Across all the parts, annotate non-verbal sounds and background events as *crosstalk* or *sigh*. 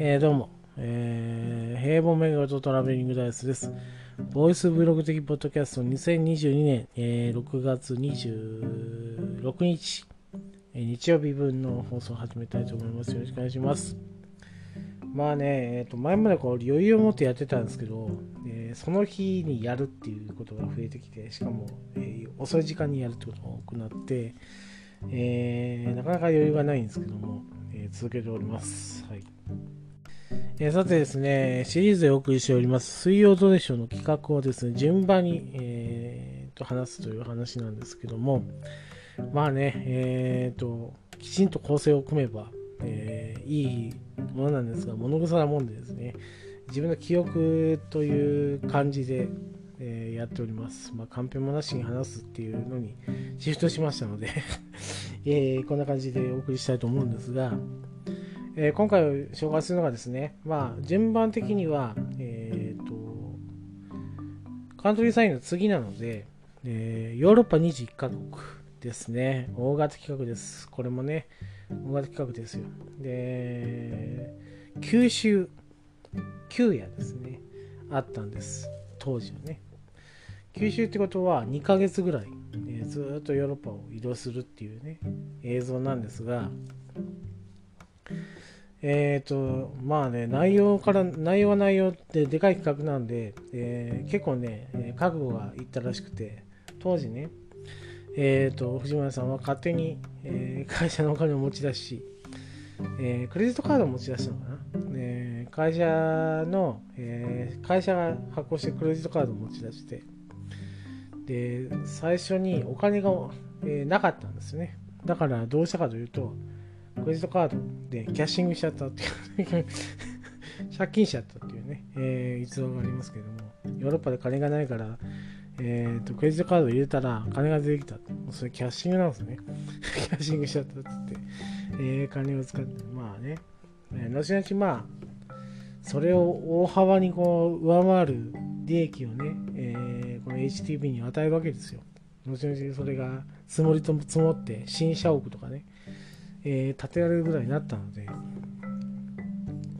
えー、どうも、えー、平凡メガとトラベリングダイスです。ボイスブログ的ポッドキャスト2022年、えー、6月26日、えー、日曜日分の放送を始めたいと思います。よろしくお願いします。まあね、えー、と前までこう余裕を持ってやってたんですけど、えー、その日にやるっていうことが増えてきて、しかも、えー、遅い時間にやるってことが多くなって、えー、なかなか余裕がないんですけども、え続けております。はいえさてですね、シリーズでお送りしております、水曜どうでしょの企画をですね、順番に、えー、と話すという話なんですけども、まあね、えーと、きちんと構成を組めば、えー、いいものなんですが、物臭なもんでですね、自分の記憶という感じで、えー、やっております。まあ、カンペもなしに話すっていうのにシフトしましたので *laughs* えー、こんな感じでお送りしたいと思うんですが、えー、今回紹介するのがですね、まあ、順番的には、えーと、カントリーサインの次なので、えー、ヨーロッパ21カ国ですね。大型企画です。これもね、大型企画ですよ。で、九州、旧夜ですね、あったんです。当時はね。九州ってことは2ヶ月ぐらい、えー、ずっとヨーロッパを移動するっていうね、映像なんですが、えっ、ー、と、まあね、内容から、内容は内容ってでかい企画なんで、えー、結構ね、覚悟がいったらしくて、当時ね、えっ、ー、と、藤村さんは勝手に、え会社のお金を持ち出し、えクレジットカードを持ち出したのかな？ね、会社の、え会社が発行してクレジットカードを持ち出して、で、最初にお金が、えなかったんですね。だからどうしたかというと、クレジットカードでキャッシングしちゃったっていう借金しちゃったっていうね、*laughs* えー、逸話がありますけども、ヨーロッパで金がないから、えーと、クレジットカード入れたら金が出てきた。もうそれキャッシングなんですね。*laughs* キャッシングしちゃったって言って、えー、金を使って、まあね、えー、後々まあ、それを大幅にこう上回る利益をね、えー、この HTB に与えるわけですよ。後々それが積もりと積もって新社屋とかね、えー、建てられるぐらいになったので、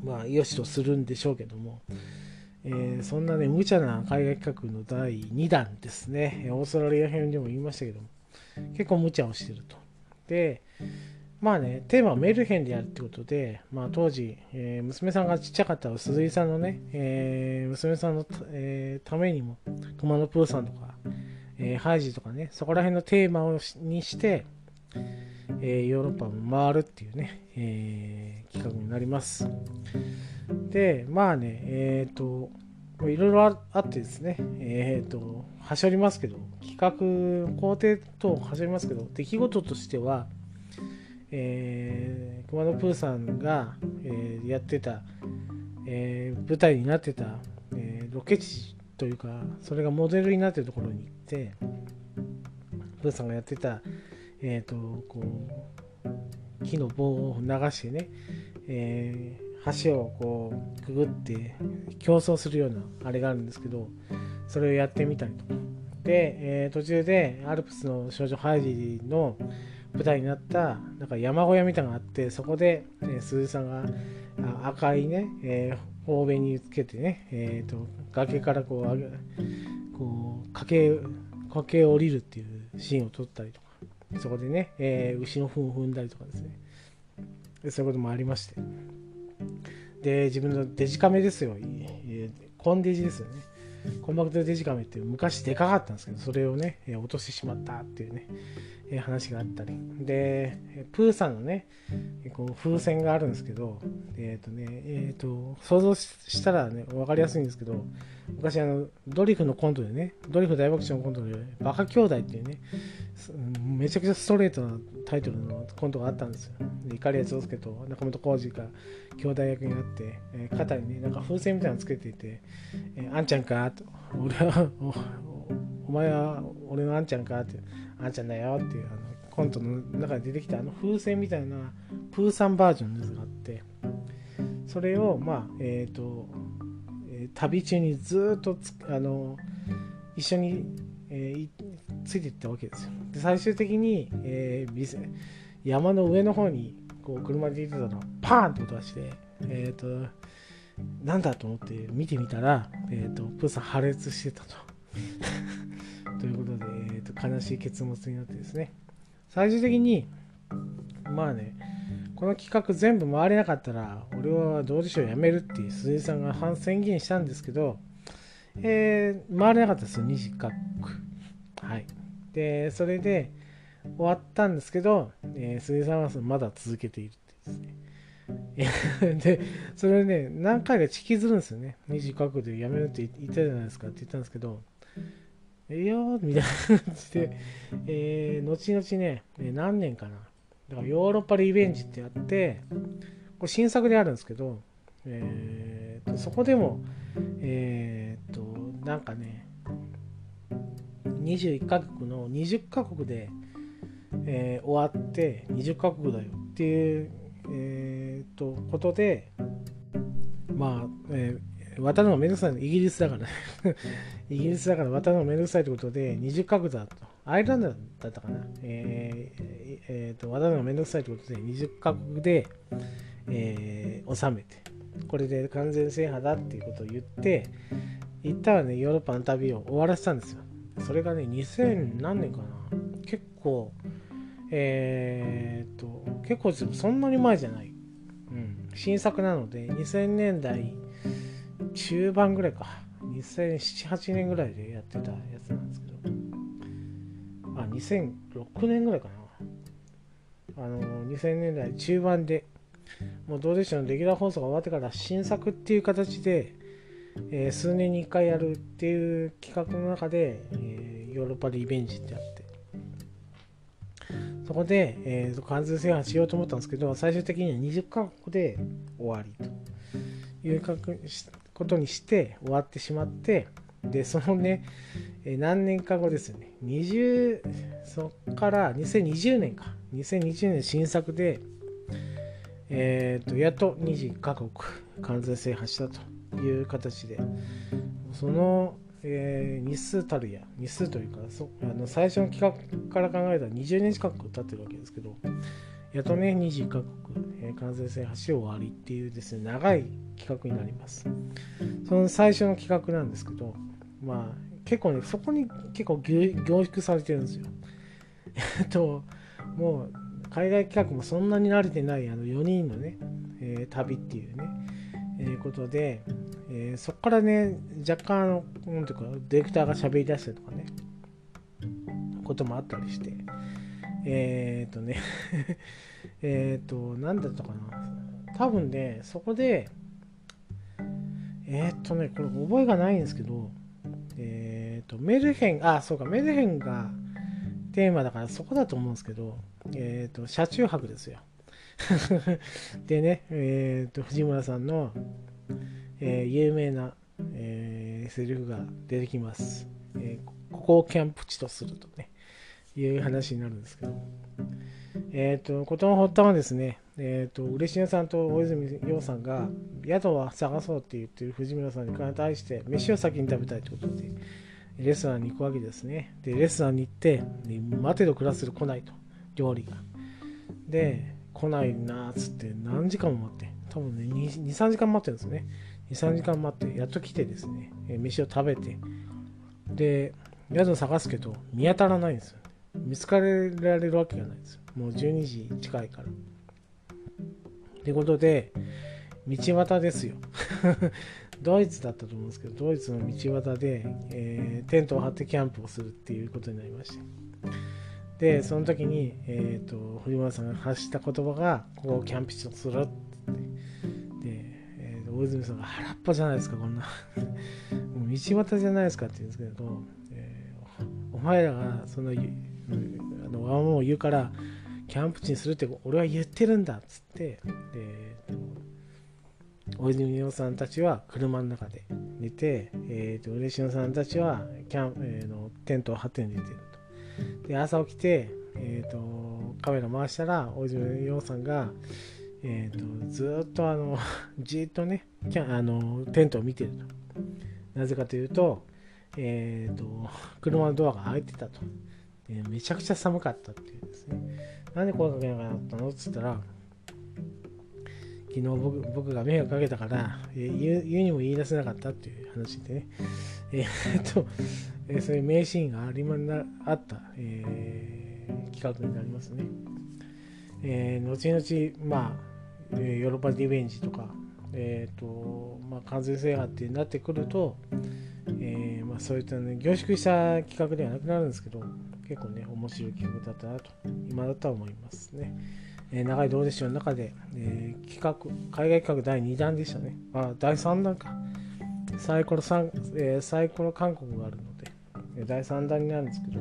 まあ、よしとするんでしょうけども、えー、そんなね、無茶な海外企画の第2弾ですね、オーストラリア編でも言いましたけども、結構無茶をしてると。で、まあね、テーマはメルヘンでやるってことで、まあ当時、えー、娘さんがちっちゃかった鈴井さんのね、えー、娘さんの、えー、ためにも、トマノプーさんとか、えハイジとかね、そこら辺のテーマをにして、えー、ヨーロッパを回るっていうね、えー、企画になります。で、まあね、えっ、ー、と、いろいろあってですね、えっ、と、はしょりますけど、企画、工程とはしょりますけど、出来事としては、えー、熊野プーさんが、えー、やってた、えー、舞台になってた、えー、ロケ地というか、それがモデルになってるところに行って、プーさんがやってた、えっ、ー、と、こう、木の棒を流してね、えー、橋をこう、くぐって競争するようなあれがあるんですけど、それをやってみたりとか。で、えー、途中でアルプスの少女ハイジの舞台になったなんか山小屋みたいなのがあってそこで、えー、鈴さんが赤いね、えー、方便につけてね、えーと、崖からこうこう駆け駆け下りるっていうシーンを撮ったりとかそこでね、えー、牛の糞を踏んだりとかですね。そういうこともありまして。で自分のデジカメですよ、コンデジですよね。コンパクトデジカメって昔でかかったんですけどそれをね落としてしまったっていうね話があったり。でプーさんのねこう風船があるんですけどえっ、ー、とねえっ、ー、と想像したらね分かりやすいんですけど昔あのドリフのコントでねドリフ大爆笑のコントでバカ兄弟っていうねめちゃくちゃストレートなタイトルのコントがあったんですよで碇谷長介と中本浩二が兄弟役になって、えー、肩にねなんか風船みたいなのつけていて「えー、あんちゃんか?」と「俺はお前は俺のあんちゃんか?」ってあんちゃんだよっていうあのコントの中で出てきたあの風船みたいなプーさんバージョンのやつがあってそれをまあえっ、ー、と、旅中にずっとあの一緒に、えー、ついていったわけですよで最終的に、えー、山の上の方にこう車で行ってたのパーンと音がしてえっ、と、なんだと思って見てみたら、えっ、と、プーさん破裂してたと。*laughs* ということで、えーと、悲しい結末になってですね、最終的に、まあね、この企画全部回れなかったら、俺はどうでしょう、やめるって鈴井さんが反宣言したんですけど、えー、回れなかったですよ、2カ国。はい。で、それで終わったんですけど、えー、鈴井さんはまだ続けているってですね。*laughs* で、それね、何回か引きずるんですよね。2カ国でやめるって言ったじゃないですかって言ったんですけど、ええよみたいな感じで、えー、後々ね、何年かな。だからヨーロッパリベンジってやって、これ新作であるんですけど、えーと、そこでも、えーと、なんかね、21カ国の20カ国で、えー、終わって20カ国だよっていう、えーと、ことで、まあ、えー、渡るのめんどくさいイギリスだから *laughs* イギリスだから渡るのめんどくさいということで20カ国だと。アイルランドだったかな。えー、えー、と渡るのがめんどくさいということで20カ国で、えー、収めて、これで完全制覇だっていうことを言って、行ったらね、ヨーロッパの旅を終わらせたんですよ。それがね、2000何年かな。結構、えー、っと、結構そんなに前じゃない。うん。新作なので、2000年代中盤ぐらいか。2007、8年ぐらいでやってたやつなんですけど、2006年ぐらいかな。あの、2000年代中盤で、もうどうでしょう、レギュラー放送が終わってから新作っていう形で、えー、数年に1回やるっていう企画の中で、えー、ヨーロッパでリベンジってあって、そこで、えー、関税制覇しようと思ったんですけど、最終的には20カ国で終わりということにして終わってしまってでそのね、え何年か後ですよね。20そっから2020年か。2020年新作でえっ、ー、とやっと20カ国完全制覇したという形で。その、えー、日数たるや日数というかそあの最初の企画から考えたら20年近く経ってるわけですけど。やっとね20カ国、えー、完全制覇し終わりっていうですね長い企画になります。その最初の企画なんですけどまあ結構ねそこに結構凝縮されてるんですよ。え *laughs* っともう海外企画もそんなに慣れてないあの4人のね、えー、旅っていうね、えー、ことで、えー、そこからね若干あのなんていうかディレクターが喋り出したりとかねこともあったりしてえっ、とね *laughs* えっと何だったかな多分ねそこでえー、っとね、これ覚えがないんですけど、えー、っと、メルヘン、あ、そうか、メルヘンがテーマだからそこだと思うんですけど、え、っと、車中泊ですよ。*laughs* でね、えっと、藤村さんの、え有名な、えセリフが出てきます。えここをキャンプ地とするとね、いう話になるんですけど、えっ、と、ことの発端はですね、えーと、嬉野さんと大泉洋さんが宿を探そうって言ってる藤村さんに対して飯を先に食べたいってことでレストランに行くわけですね。でレストランに行って待てど暮らせど来ないと料理が。で来ないなっつって何時間も待って。多分ね23時間待ってるんですね。23時間待ってやっと来てですね飯を食べて。で宿探すけど見当たらないんですよ。見つかられるわけがないですもう12時近いからということで、道端ですよ。*laughs* ドイツだったと思うんですけど、ドイツの道端で、えー、テントを張ってキャンプをするっていうことになりまして。で、その時に、えーと、堀村さんが発した言葉が、ここをキャンプ地とするって。で、えー、大泉さんが腹っぱじゃないですか、こんな。*laughs* 道端じゃないですかって言うんですけど、えー、お前らがその、あの、わもう言うから、キャンプ地にするって俺は言ってるんだっつってで大泉洋さんたちは車の中で寝て、えーと、嬉野さんたちはキャン、えー、のテントを張って寝てると。で朝起きて、えーと、カメラ回したら大泉洋さんが、えーと、ずっとあの *laughs* じっとねキャあのテントを見てると。なぜかというと,、えー、と車のドアが開いてたと。えめちゃくちゃ寒かったっていうですね。なんで声かけなかったの？っつったら、昨日僕僕が迷惑かけたから、えー、言う言うにも言い出せなかったっていう話でね、えー、っ *laughs* と、えー、そういう名シーンがありまなあった、えー、企画になりますね。えー、後々、まあ、ヨーロッパリベンジとか、えーとまあ、完全制覇ってなってくると、えーまあ、そういったね、凝縮した企画ではなくなるんですけど、結構ね、面白い企画だったなと、今だとは思いますね。えー、長いどうでしょうの中で、えー、企画、海外企画第2弾でしたね。あ、第3弾か。サイコロ3えー、サイコロ韓国があるので、第3弾になるんですけど、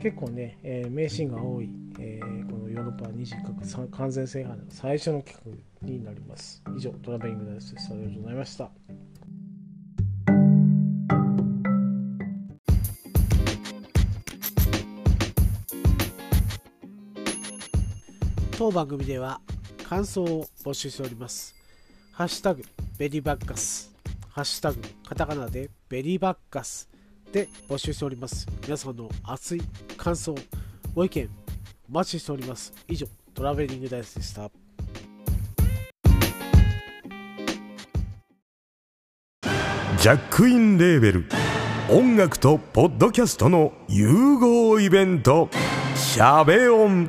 結構ね、えー、名シーンが多い、え、このヨーロッパ20カ国完全制覇の最初の企画になります。以上、トラベリングダイスです。ありがとうございました。当番組では感想を募集しております。ハッシュタグベリーバッカス、ハッシュタグカタカナでベリーバッカスで募集しております。皆さんの熱い感想、ご意見お待ちしております。以上、トラベリングダイスでした。ジャックインレーベル音楽とポッドキャストの融合イベント「シャベオン」